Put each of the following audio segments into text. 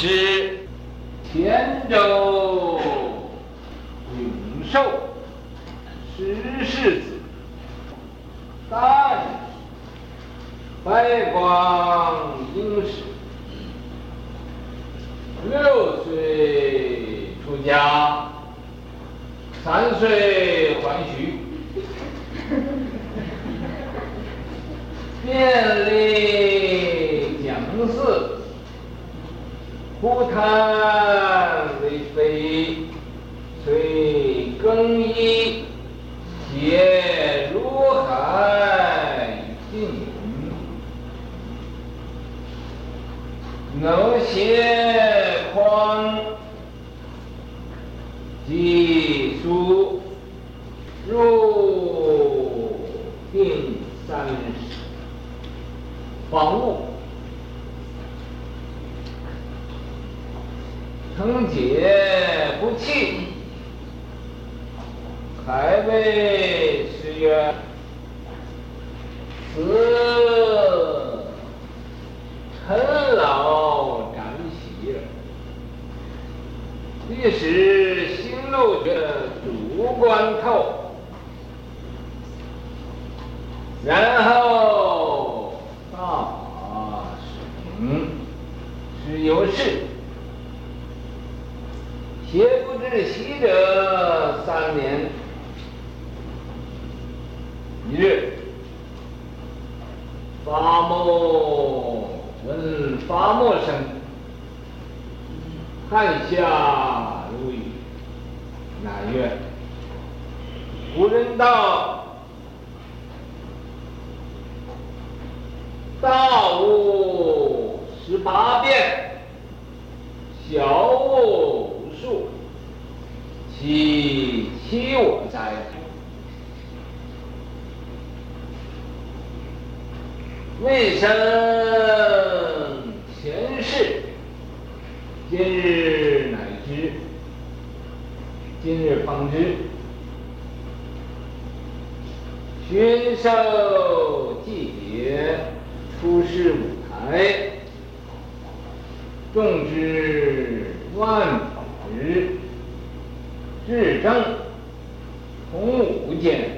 是天州永寿石世子，大白光应氏，六岁出家，三岁还俗。遍历将士，呼叹为非，遂更衣，解如海尽云，能协匡济疏，入定三世。房屋，承节不弃，还为师曰：“此陈老斩喜耳。”历时新路的主观透，然后大神是。有事，邪不至息者三年。一日，伐木闻伐木声，汗下如雨。乃曰：“古人道，大悟十八变。”小悟，其欺我哉？未生前世，今日乃知，今日方知。寻受季节，出世舞台。众之万直，至正，同五间，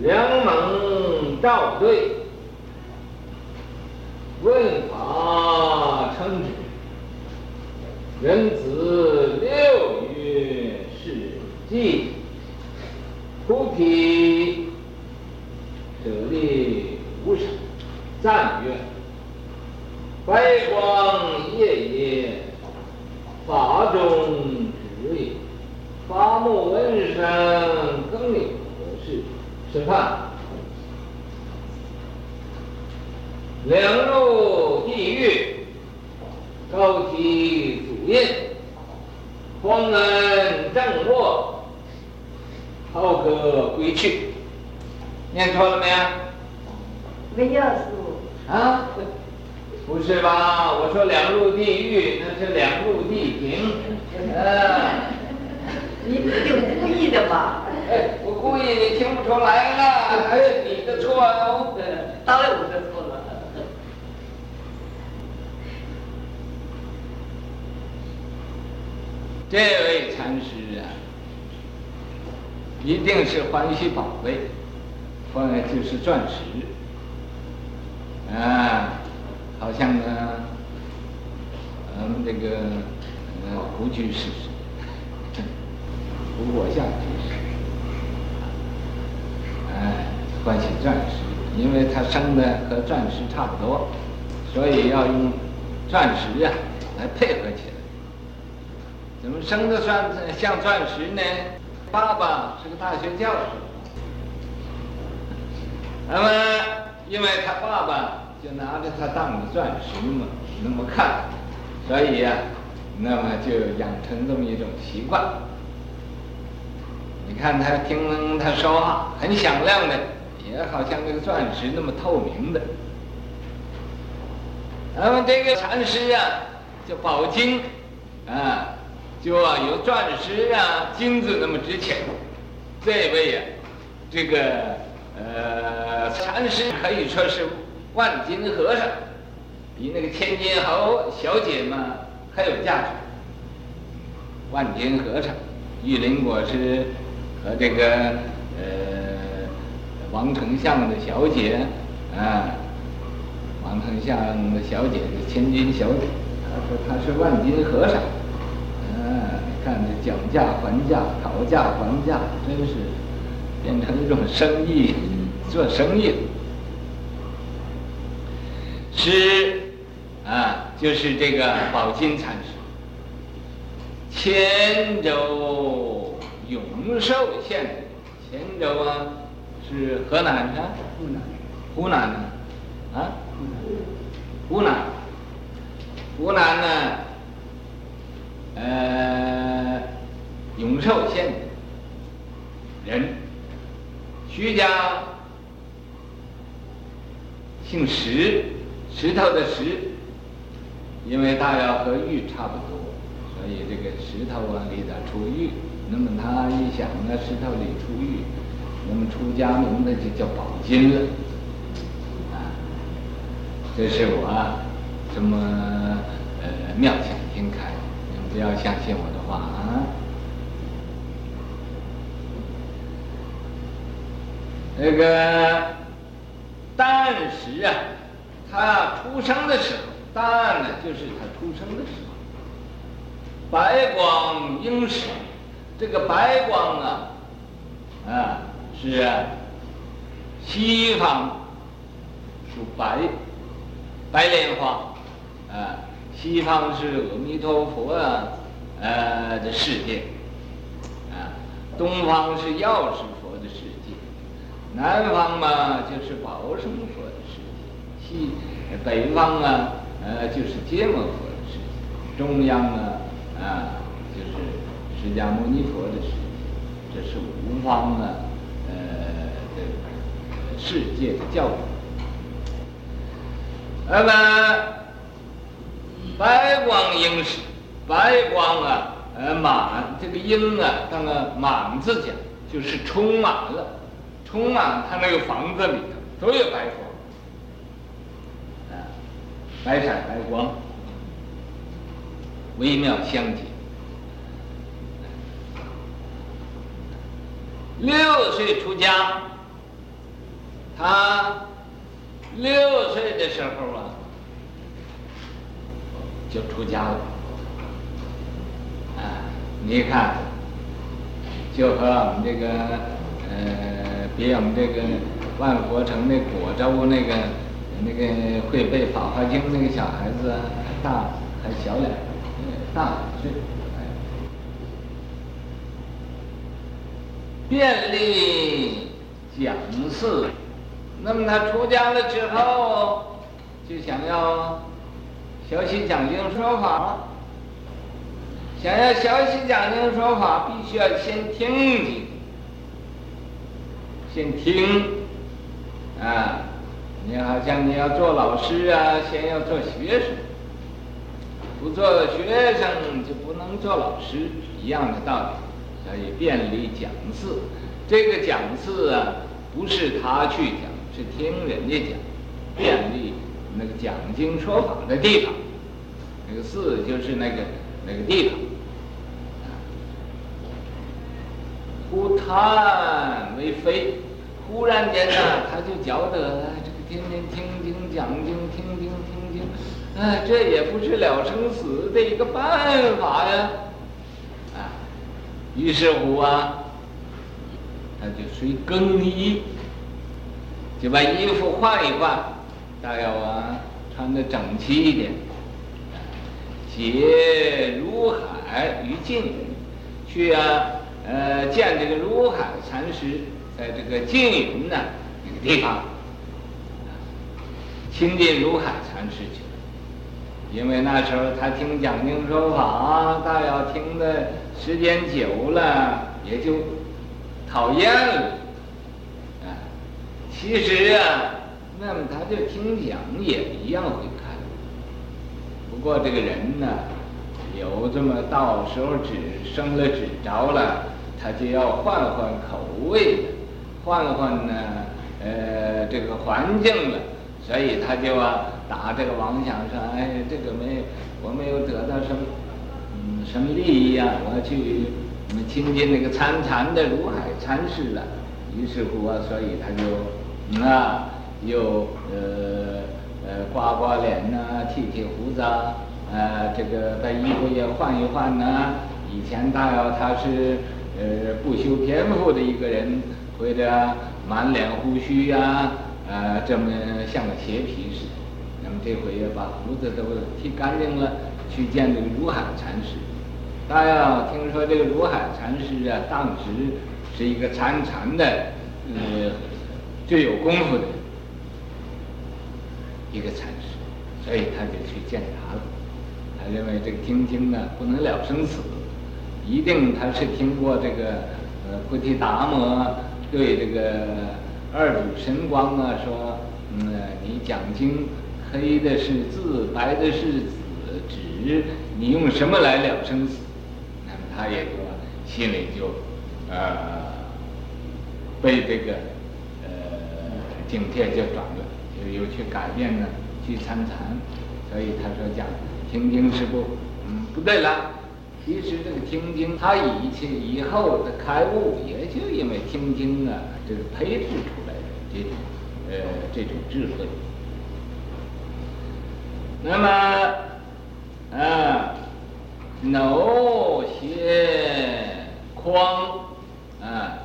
良猛照对，问法称之，壬子六月是季，菩提舍利无上，赞曰。白光，法中之谓，伐木闻声，更有何事？审判。两入地狱，高提祖印，皇恩正卧，浩哥归去。念错了没有？没有，师父。啊？不是吧？我说两入地狱，那是两入地平。嗯，你就故意的吧？哎，我故意，你听不出来了？哎，你的错哦。当然我的错了。这位禅师啊，一定是欢喜宝贝，或者就是钻石。啊。好像呢，嗯，这个呃，胡居士，胡国相居士，哎，欢喜钻石，因为他生的和钻石差不多，所以要用钻石啊来配合起来。怎么生的算像钻石呢？爸爸是个大学教授，那么因为他爸爸。就拿着它当个钻石嘛，那么看，所以呀、那么就养成这么一种习惯。你看他听他说话很响亮的，也好像那个钻石那么透明的。那么这个禅师啊，就宝金啊，就啊有钻石啊、金子那么值钱。这位呀、啊，这个呃禅师可以说是。万金和尚，比那个千金侯小姐嘛还有价值。万金和尚、玉林国师和这个呃王丞相的小姐啊，王丞相的小姐是千金小姐，他说他是万金和尚，啊，你看这讲价还价、讨价还价，真是变成一种生意，做生意。师啊，就是这个宝金禅师。黔州永寿县，黔州啊，是河南的，湖南，湖南呢，啊，湖南，湖南呢，呃，永寿县人，徐家姓石，石头的石，因为它要和玉差不多。所以这个石头啊里头出玉，那么他一想啊，石头里出玉，那么出家名那就叫宝金了，啊，这是我这么呃妙想天开，你们不要相信我的话啊。那个但是啊，他出生的时候，答案呢就是他出生的时候。白光应时，这个白光啊，啊是西方属白，白莲花，啊西方是阿弥陀佛啊，呃的世界，啊东方是药师佛的世界，南方嘛就是宝生佛，西北方啊呃就是羯摩佛的世界，中央啊。啊，就是释迦牟尼佛的世界，这是五方的呃世界的教育。那么白光英是，白光啊，呃满这个英啊，当个满字讲，就是充满了，充满他那个房子里头都有白光，白闪白光。微妙相结。六岁出家，他六岁的时候啊，就出家了。啊，你看，就和我们这个呃，比我们这个万佛城那果州那个那个会背《法华经》那个小孩子还大还小点儿。大是，遍历讲事，那么他出家了之后，就想要学习讲经说法，想要学习讲经说法，必须要先听经，先听，啊，你好像你要做老师啊，先要做学生。不做学生就不能做老师，一样的道理。所以便利讲寺，这个讲寺啊，不是他去讲，是听人家讲。便利那个讲经说法的地方，那个寺就是那个那个地方。忽叹为非，忽然间呢，他就觉得天天听经讲经，听经听经。哎，这也不是了生死的一个办法呀！啊，于是乎啊，他就随更衣，就把衣服换一换，大要啊穿得整齐一点。结如海于静，去啊，呃，见这个如海禅师，在这个静云呢那个地方，亲近如海禅师去。因为那时候他听讲经说法，大要听的时间久了，也就讨厌了。啊，其实啊，那么他就听讲也一样会看。不过这个人呢，有这么到时候只生了纸着了，他就要换换口味了，换换呢，呃，这个环境了。所以他就啊打这个妄想说，哎，这个没我没有得到什么嗯什么利益呀、我要去亲近那个参禅的如海禅师了。于是乎啊，所以他就嗯啊又呃呃刮刮脸呐、剃剃胡子啊，呃这个把衣服也换一换呐、以前他要他是呃不修边幅的一个人，或者满脸胡须呀、呃，这么像个鞋皮似的。那么这回也把胡子都剃干净了，去见这个如海禅师。大家听说这个如海禅师啊，当时是一个参禅的，呃，最有功夫的一个禅师，所以他就去见他了。他认为这个听经呢，不能了生死，一定他是听过这个呃菩提达摩对这个。二祖神光啊，说，嗯，你讲经，黑的是字，白的是纸，你用什么来了生死？那么他也就心里就，呃，被这个，呃，境界就转了，就又去改变了，去参禅。所以他说讲听经是不，嗯，不对了。其实这个听经，他以前以后的开悟，也就因为听经啊，这个培植出来的这种，呃，这种智慧。那么，啊，偶现匡，啊，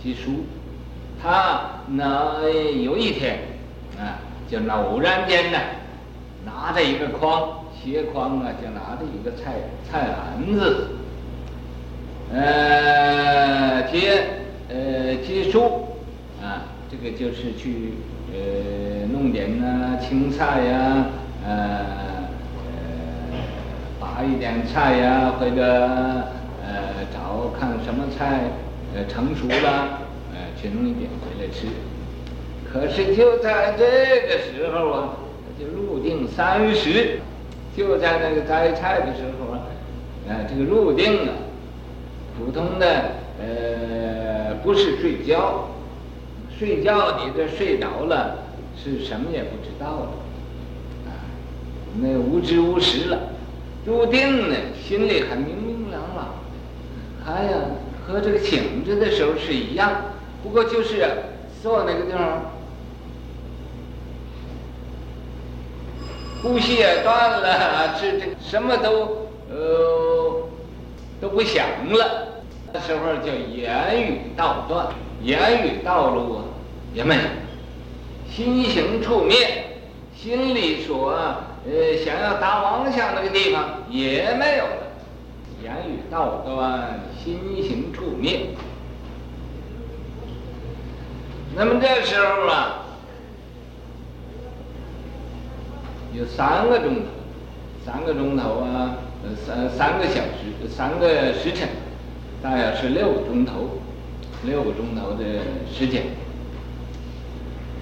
其书，他那有一天，啊，就偶然间呢，拿着一个筐。斜筐啊，就拿着一个菜菜篮子，呃，接呃接书，啊，这个就是去呃弄点啊青菜呀，呃呃拔一点菜呀，或者呃找看什么菜呃成熟了，呃去弄一点回来吃。可是就在这个时候啊，就入定三十。就在那个摘菜的时候啊，啊，这个入定啊，普通的呃不是睡觉，睡觉你这睡着了是什么也不知道了，啊，那无知无识了。入定呢，心里很明明朗朗，哎呀，和这个醒着的时候是一样，不过就是坐那个地方。呼吸也断了，是这什么都呃都不想了。那时候叫言语道断，言语道路啊也没有，心行处灭，心里所呃想要达妄想那个地方也没有了，言语道断，心行处灭。那么这时候啊。有三个钟头，三个钟头啊，呃三三个小时，三个时辰，大约是六个钟头，六个钟头的时间。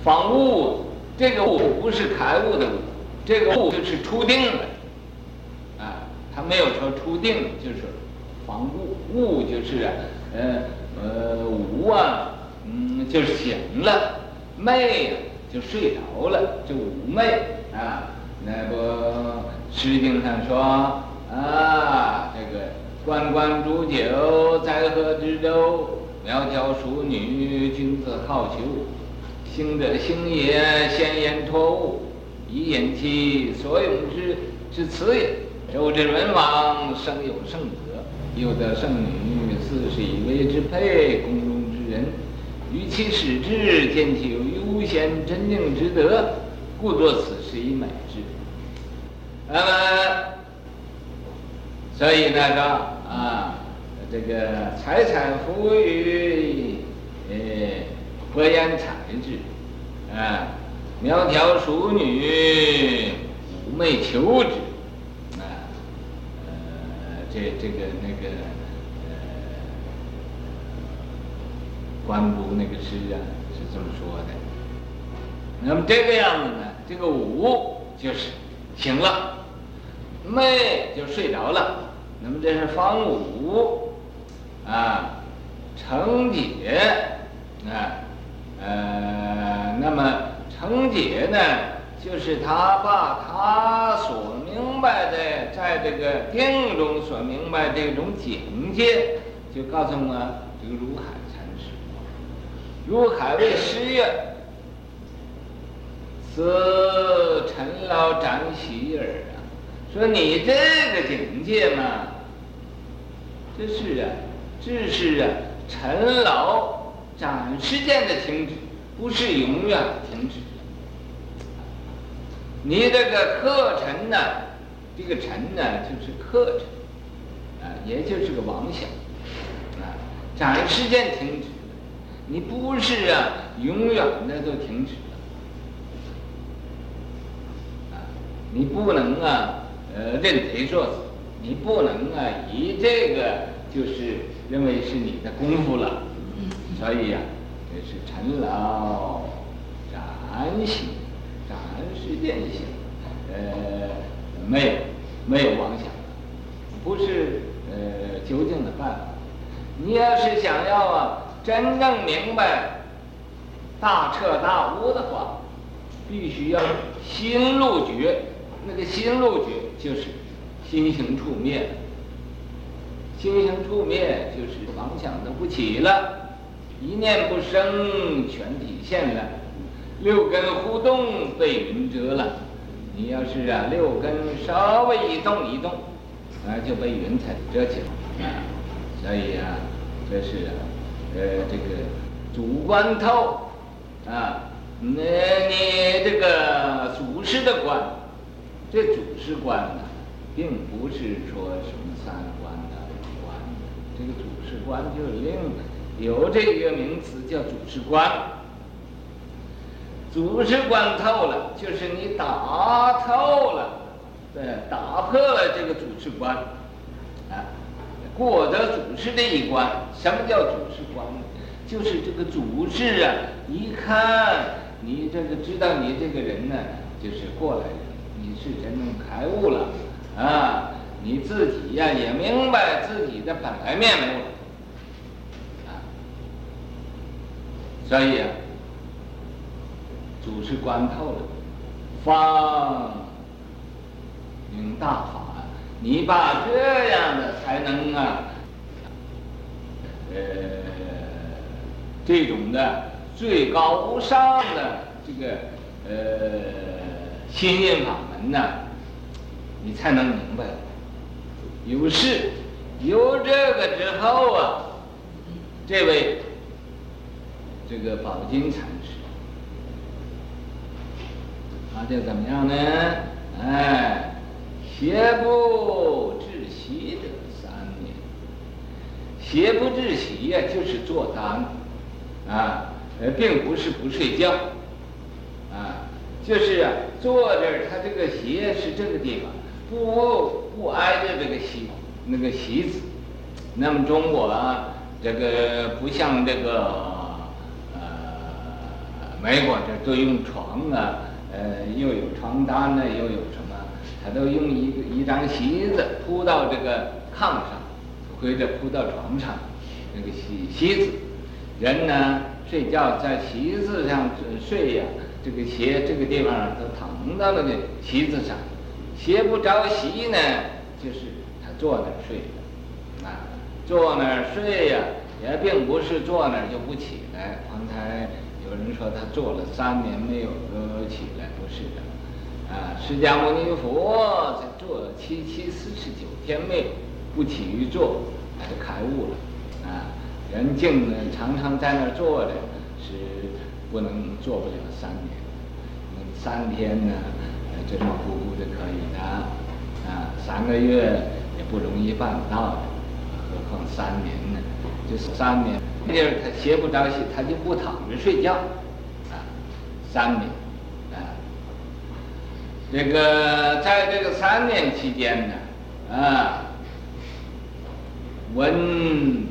方悟，这个悟不是开悟的悟，这个悟就是初定的，啊，他没有说初定，就是方悟，悟就是呃呃无啊，嗯，就是醒了，昧就睡着了，就无寐啊。那不诗经上说啊，这个关关铸酒，在河之洲，窈窕淑女，君子好逑。行者行也，先言托物，以引其所用之之辞也。周之文王，生有圣德，又得圣女，四是以为之配，宫中之人，于其使之，见其有悠闲真静之德，故作此事以美之。那么，所以呢说啊，这个财产富裕，呃，国颜才智，啊，苗条淑女，妩媚求之，啊，呃，这这个那个，呃，关公那个诗啊是这么说的。那么这个样子呢，这个妩就是醒了。昧就睡着了，那么这是方悟啊，成解啊，呃，那么成解呢，就是他把他所明白的，在这个定中所明白这种境界，就告诉我这个如海禅师，如海为师曰。是陈老长喜儿啊，说你这个境界嘛，这是啊，这是啊，陈老暂时间的停止，不是永远停止。你这个课程呢，这个陈呢就是课程，啊，也就是个妄想，啊，暂时间停止，你不是啊，永远的都停止。你不能啊，呃，认贼作子，你不能啊，以这个就是认为是你的功夫了，所以呀、啊，这是陈老展行，展示见行，呃，没有没有妄想，不是呃究竟的办法。你要是想要啊，真正明白大彻大悟的话，必须要心路觉。那个心入觉就是心行处灭，心行处灭就是妄想都不起了，一念不生，全体现了，六根互动被云遮了。你要是啊六根稍微一动一动，啊就被云彩遮起来啊。所以啊，这是啊，呃这个主观透啊，那你这个祖师的观。这主事观呢，并不是说什么三观的观，这个主事观就是另有这个名词叫主事观。主事观透了，就是你打透了，对，打破了这个主事观，啊，过得主事这一关。什么叫主事观呢？就是这个主事啊，一看你这个知道你这个人呢，就是过来人。你是真正开悟了啊！你自己呀、也明白自己的本来面目了啊！所以啊，祖师观透了，方明大法。你把这样的才能啊，呃，这种的最高无上的这个呃心印法。门呢，你才能明白。有事，有这个之后啊，这位这个宝金禅师，他就怎么样呢？哎，邪不至息者三年。邪不至息呀，就是坐单，啊，呃，并不是不睡觉，啊。就是啊，坐这儿，他这个鞋是这个地方，不不挨着这个席那个席子。那么中国啊，这个不像这个呃美国这都用床啊，呃又有床单呢，又有什么，他都用一个一张席子铺到这个炕上，或者铺到床上，那个席席子，人呢睡觉在席子上睡呀。这个鞋这个地方都躺到那席子上，鞋不着席呢，就是他坐那儿睡的，啊，坐那儿睡呀，也并不是坐那儿就不起来。刚才有人说他坐了三年没有起来，不是的，啊，释迦牟尼佛在坐了七七四十九天没有不起于坐，他就开悟了，啊，人静呢常常在那儿坐着是。不能做不了三年，三天呢，这么呼呼的可以的，啊，三个月也不容易办到的，何况三年呢？就是三年，第二他歇不着息，他就不躺着睡觉，啊，三年，啊，这个在这个三年期间呢，啊，闻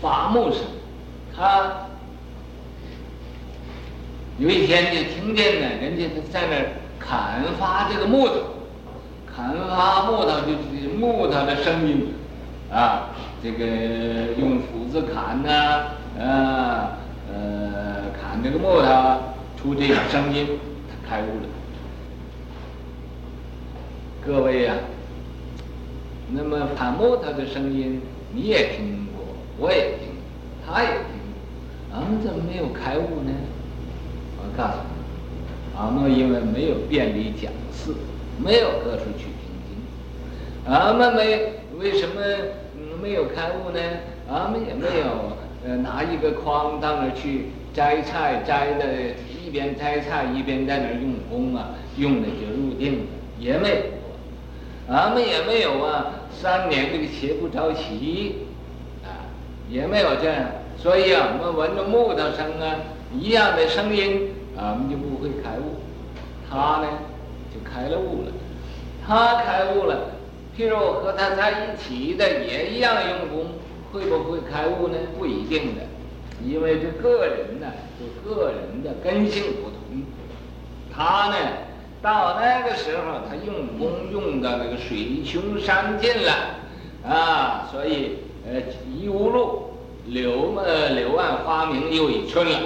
伐木声，他。有一天就听见呢，人家在那砍伐这个木头，砍伐木头就是木头的声音，啊，这个用斧子砍呐，啊，呃，砍这个木头，出这个声音，他开悟了。各位呀、那么砍木头的声音你也听过，我也听，他也听，俺们怎么没有开悟呢？我告诉你，俺们因为没有便利讲寺，没有各处去听经，俺们没为什么没有开悟呢？俺们也没有呃拿一个筐到那儿去摘菜，摘的一边摘菜一边在那儿用功啊，用的就入定了，也没有。俺们也没有啊，三年这个邪不着席，啊，也没有这样，所以啊，我们闻着木头声啊，一样的声音，咱，们就不会开悟。他呢，就开了悟了。他开悟了，譬如我和他在一起的也一样用功，会不会开悟呢？不一定的，因为这个人呢，就个人的根性不同。他呢？到那个时候，他用功用到那个水穷山尽了，啊，所以呃一无路，柳嘛柳暗花明又一村了，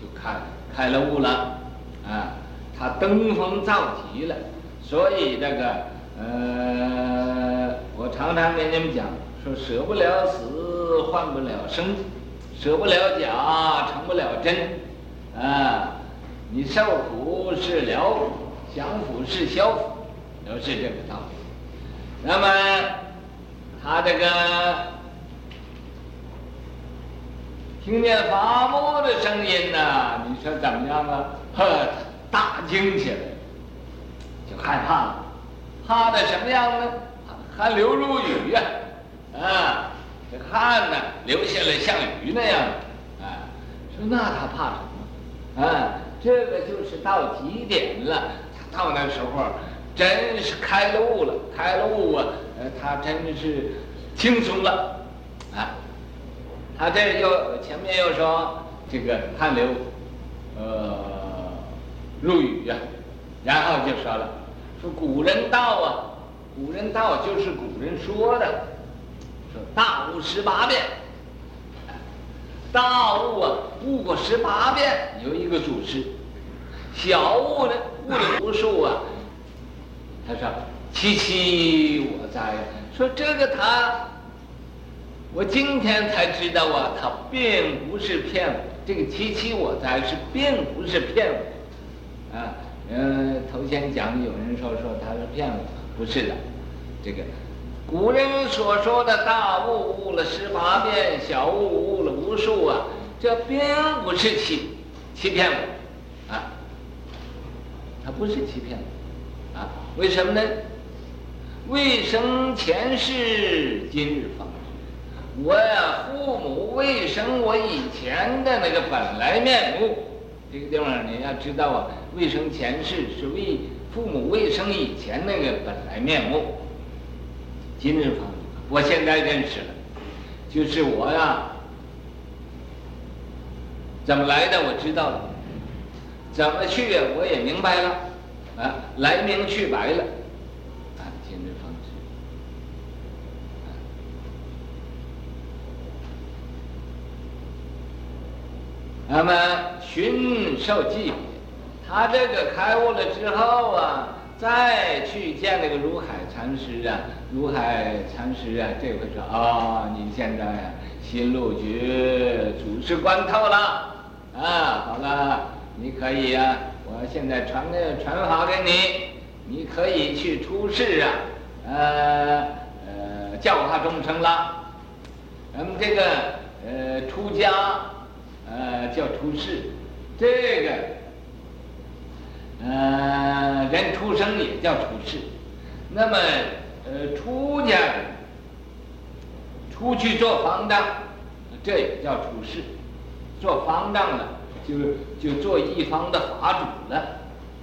就开开了悟了，啊，他登峰造极了，所以这个呃，我常常跟你们讲，说舍不了死，换不了生，舍不了假，成不了真，啊，你受苦是了苦。享福是消福，都是这个道理。那么他这个听见伐木的声音呢，你说怎么样啊？呵，大惊起来，就害怕了，怕的什么样呢？汗流如雨呀，啊，这汗呢流下来像雨那样，啊，说那他怕什么？啊，这个就是到极点了。他到那时候，真是开了悟了，开了悟啊！呃，他真是轻松了，啊！他这又前面又说这个汗流，呃，入雨呀，然后就说了，说古人道啊，古人道就是古人说的，说大悟十八变，大悟啊，悟过十八变有一个祖师，小悟呢？悟了无数啊！他说：“其其我哉！”说这个他，我今天才知道啊，他并不是骗我。这个“其其我才”是并不是骗我啊。嗯，头先讲有人说说他是骗我，不是的。这个古人所说的大悟悟了十八变，小悟悟了无数啊，这并不是欺欺骗我。啊他不是欺骗我，啊，为什么呢？未生前世，今日方。我呀，父母未生我以前的那个本来面目。这个地方你要知道啊，未生前世是为父母未生以前那个本来面目。今日方，我现在认识了，就是我呀，怎么来的？我知道了。怎么去？我也明白了，啊，来明去白了，啊，今日方知。那么寻受记，他这个开悟了之后啊，再去见那个如海禅师啊，如海禅师啊，这回说啊、哦，你现在呀，心路觉，祖师观透了，啊，好了。你可以、啊，我现在传个传法给你，你可以去出世啊，呃呃教化众生了。咱们这个呃出家呃叫出世，这个呃人出生也叫出世。那么呃出家人出去做方丈，这也叫出世，做方丈了。就就做一方的法主了，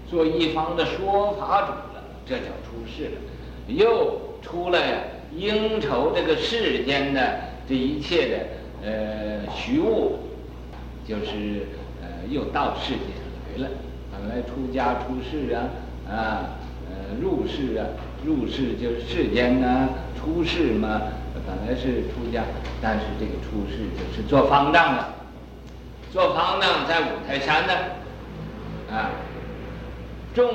做一方的说法主了，这叫出世了，又出来应酬这个世间的这一切的呃虚物，就是呃又到世间来了。本来出家出世啊啊呃入世啊入世就是世间呢，出世嘛本来是出家，但是这个出世就是做方丈了。做方丈在五台山呢，啊，众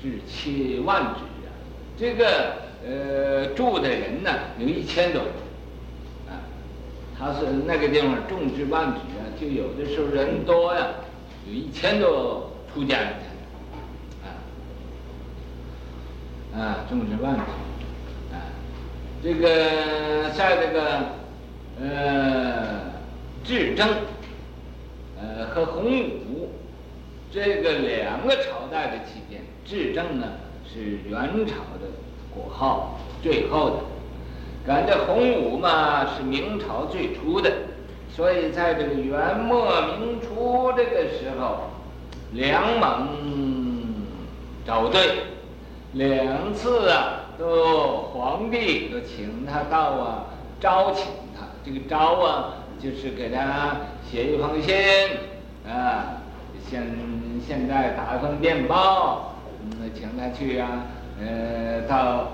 至七万之啊，这个呃住的人呢有一千多，人，他是那个地方众至万举啊，就有的时候人多呀，有一千多出家人，啊，啊众至万举，啊，这个在这个呃至正，呃和洪武。这个两个朝代的期间，至正呢是元朝的国号最后的，咱这洪武嘛是明朝最初的，所以在这个元末明初这个时候，两猛找对，两次啊都皇帝都请他到啊招请他，这个招啊就是给他写一封信啊。现现在打一封电报，嗯，请他去啊，呃，到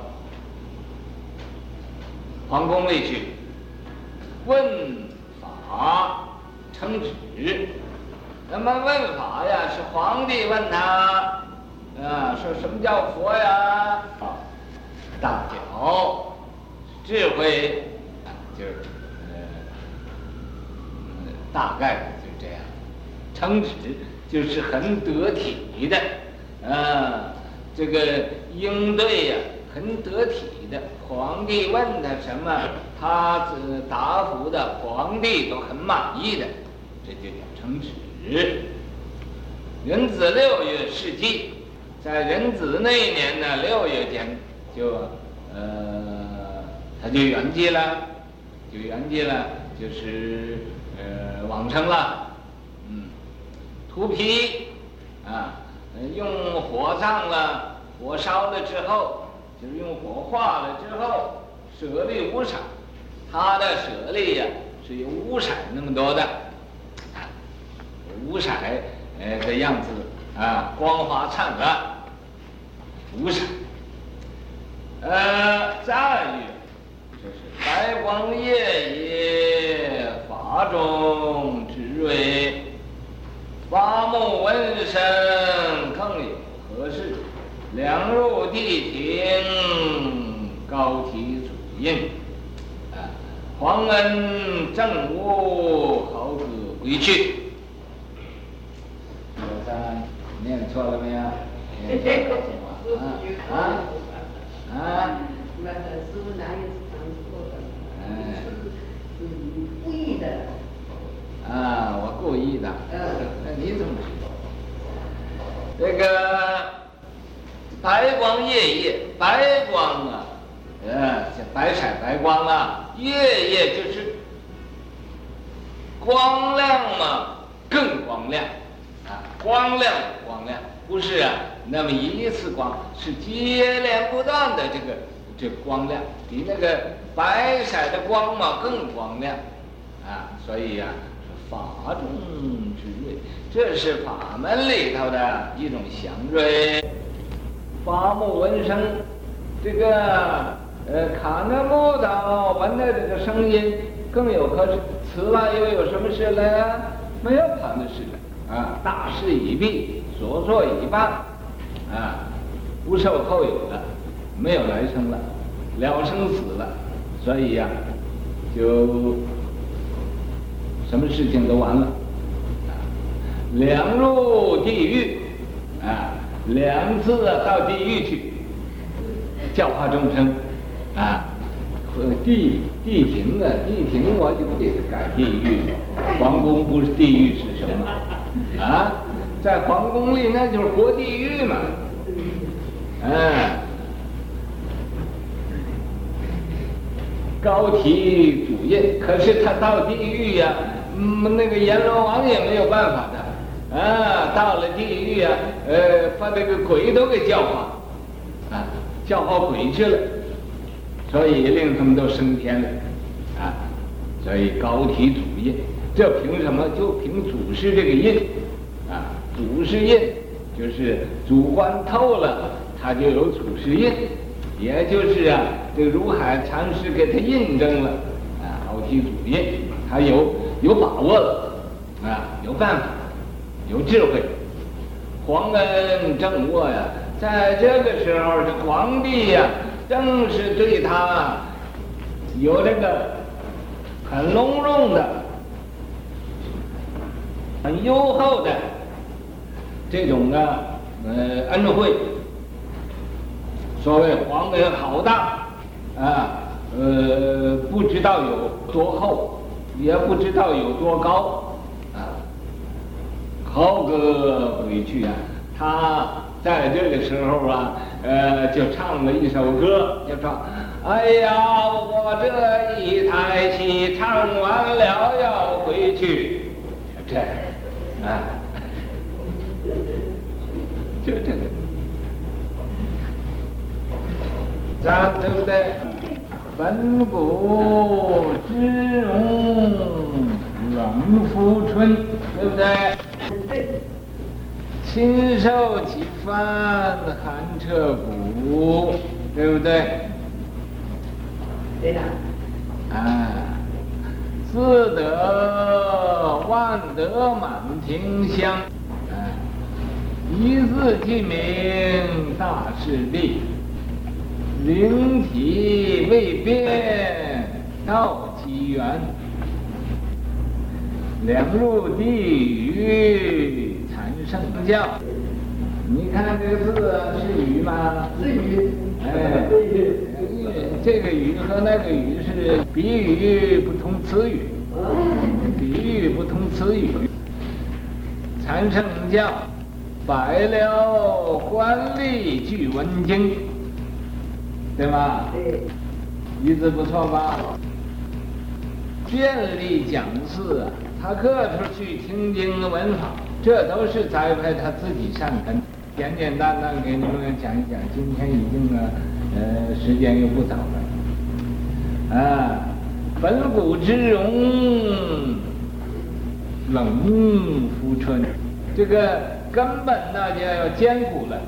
皇宫里去问法称旨。那么问法呀，是皇帝问他，啊，说什么叫佛呀？啊，大脚智慧，就是呃，大概就这样，称旨。就是很得体的，啊，这个应对呀、很得体的。皇帝问他什么，他只答复的，皇帝都很满意的，这就叫称旨。壬子六月逝祭，在壬子那一年呢，六月间就，呃，他就圆寂了，就圆寂了，就是呃往生了。嗯土坯，啊，用火葬了，火烧了之后，就是用火化了之后，舍利五色，他的舍利呀是有五色那么多的，五色呃的样子啊，光华灿烂，五色，呃，再一个就是白光夜夜法中之瑞。发木闻声更有何事？两入地庭，高体祖印。啊，皇恩正悟，好自回去。老三，念错了没有？念错了吗？啊啊啊！那师傅哪有讲错的？哎，是你故意的。啊，我故意的。嗯，那你怎么知道？这个白光夜夜，白光啊，呃，这白色白光啊，夜夜就是光亮嘛，更光亮啊，光亮光亮，不是啊，那么一次光是接连不断的这个这光亮，比那个白色的光嘛更光亮啊，所以呀、啊。法中之瑞，这是法门里头的一种祥瑞。发目闻声，这个呃，卡那木头闻的这个声音，更有何？此外又有什么事呢？没有他的事了啊！大事已毕，所作已办啊，不受后有了，没有来生了，了生死了，所以呀、就。什么事情都完了，啊两入地狱，啊，两次啊到地狱去。教化众生，啊，地地庭啊，地庭我就不得改地狱，皇宫不是地狱是什么？啊，在皇宫里那就是活地狱嘛，啊，高提主印，可是他到地狱呀、嗯，那个阎罗王也没有办法的，啊，到了地狱啊，呃，把这个鬼都给教化，啊，教化鬼去了，所以令他们都升天了，啊，所以高提祖印，这凭什么？就凭祖师这个印，啊，祖师印就是主观透了，他就有祖师印，也就是啊，这个如海禅师给他印证了，啊，高提祖印，他有。有把握了，啊，有办法，有智慧，皇恩正卧呀，在这个时候，这皇帝呀，正是对他有这个很隆重的、很优厚的这种的呃恩惠。所谓皇恩浩荡啊，呃，不知道有多厚，也不知道有多高。豪哥回去啊，他在这个时候啊，呃，就唱了一首歌，就唱：“哎呀，我这一台戏唱完了要回去。”这，啊，就这个，咱对不对？本古之容冷复春，对不对？禽兽几番寒彻骨，对不对？对的。啊，自得万德满庭香，一字记名大势力，灵体未变道机缘，两入地狱。圣教，你看这个字是鱼吗？是鱼。哎，这个鱼和那个鱼是比喻不同词语，比喻不同词语。禅圣教，百了观力具文经，对吧？对。一字不错吧？遍历讲释，他各处去听经闻法。这都是栽培他自己善根，简简单单给你们讲一讲。今天已经呢，呃，时间又不早了，啊，本古之容冷复春，这个根本那就要坚固了，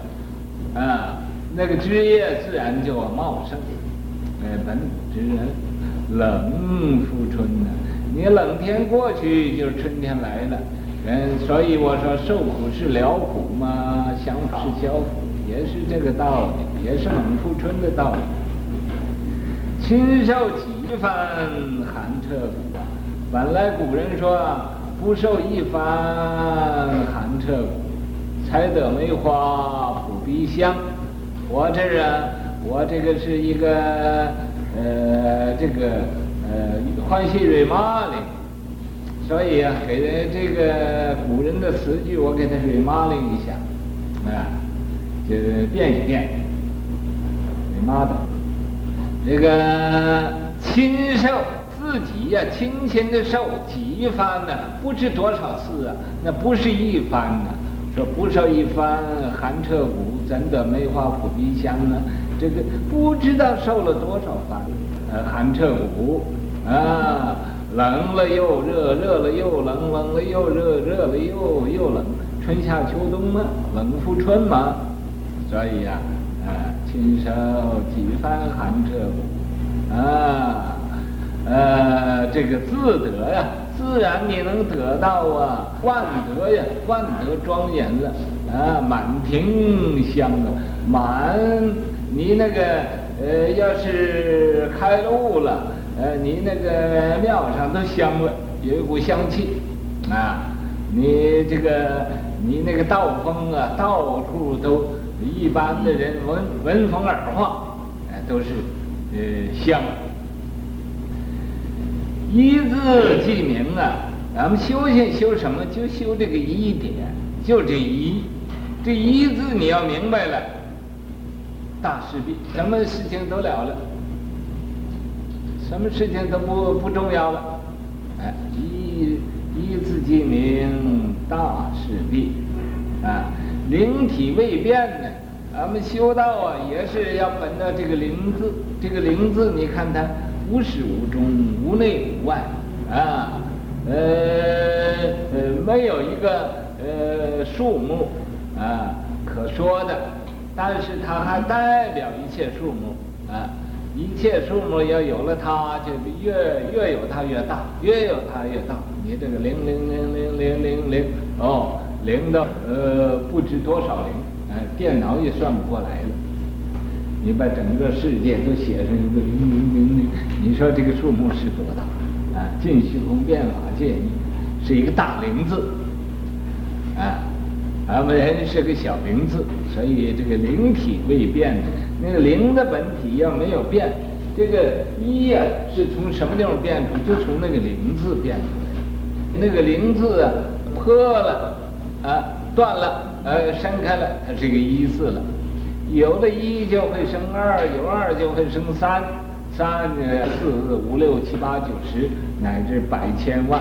啊，那个枝叶自然就茂盛。哎，本古之人冷复春呢，你冷天过去，就是春天来了。嗯，所以我说受苦是疗苦嘛，享福是消苦，也是这个道理，也是冷复春的道理。亲受几番寒彻骨啊！本来古人说不受一番寒彻骨，才得梅花扑鼻香。我这人，我这个是一个呃，这个呃，欢喜瑞玛的。所以啊，给人这个古人的词句，我给他 re 骂了一下，啊，就是变一变，remarking。这个亲受自己呀、啊，亲亲的受几番呢？不知多少次啊，那不是一番呢。说不受一番寒彻骨，怎得梅花扑鼻香呢？这个不知道受了多少番，呃，寒彻骨啊。冷了又热，热了又冷，冷了又热，热了又又冷，春夏秋冬嘛，冷复春嘛，所以呀、啊，啊，禽兽几番寒彻骨，啊，呃，这个自得呀，自然你能得到啊，万德呀，万德庄严了，啊，满庭香啊，满，你那个呃，要是开路了。呃，你那个庙上都香了，有一股香气，啊，你这个你那个道风啊，到处都一般的人闻闻风而化，哎，都是呃香。一字记名啊，咱们修行修什么？就修这个一点，就这一，这一字你要明白了，大事毕，什么事情都了了。什么事情都不不重要了，哎，一一字即名，大势毕，啊，灵体未变呢。咱们修道啊，也是要本着这个灵字，这个灵字，你看它无始无终，无内无外，啊，呃呃，没有一个呃数目啊可说的，但是它还代表一切数目啊。一切数目要有了它，就越越有它越大，越有它越大。你这个零零零零零零零哦，零到呃不知多少零，哎电脑也算不过来了。你把整个世界都写成一个零零零零，你说这个数目是多大？啊，进虚空变法界是一个大零字，啊，我们人是个小零字，所以这个灵体未变的，那个灵的本体要没有变，这个一呀、是从什么地方变出？就从那个灵字变出来，那个灵字啊破了，啊断了，呃伸开了，它是一个一字了。有了一就会生二，有二就会生三，三四五六七八九十乃至百千万，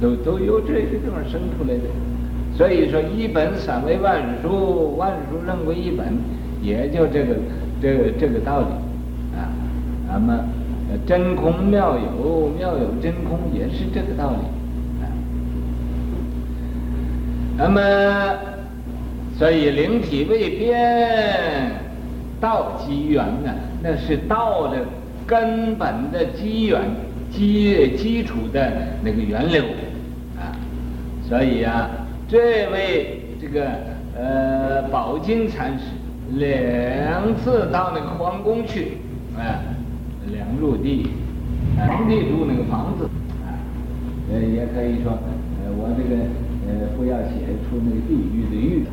都都由这个地方生出来的。所以说一本散为万书，万书任归一本，也就这个这这个道理啊。那么真空妙有，妙有真空，也是这个道理啊。那么。所以灵体未变，道机缘呢？那是道的根本的机缘，基基础的那个源流啊。所以啊，这位这个呃宝金禅师两次到那个皇宫去啊，两入地，皇帝住那个房子啊，呃也可以说，呃我这个呃不要写出那个地狱的狱。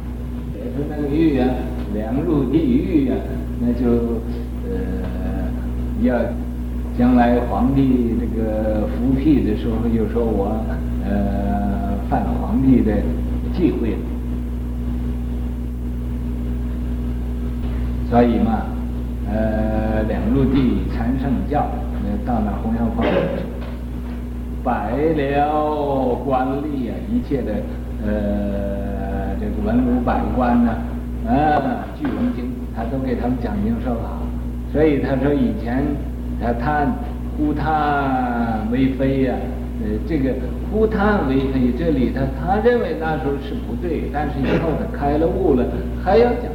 写出那个狱啊，两入地狱啊，那就呃要将来皇帝这个复辟的时候，就说我呃犯了皇帝的忌讳所以嘛，呃两入地禅圣教，那到那弘扬法，摆了官吏啊，一切的呃。这个文武百官呢，啊，聚龙经，他都给他们讲经说法。所以他说以前他贪忽贪为非呀，呃，这个忽贪为非这里他他认为那时候是不对，但是以后他开了悟了，还要讲。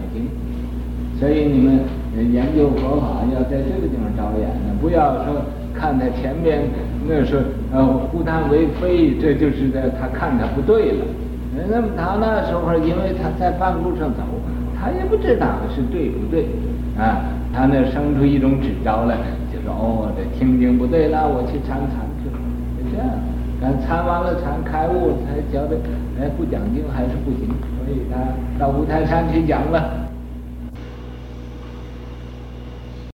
所以你们研究佛法要在这个地方着眼呢，不要说看他前面那是呃忽贪为非，这就是在他看他不对了。那么他那时候，因为他在半路上走，他也不知道是对不对，啊，他那生出一种执着来，就说哦，这听经不对了，我去参禅去了，就这样。但参完了禅开悟，才觉得，哎，不讲经还是不行，所以他到五台山去讲了。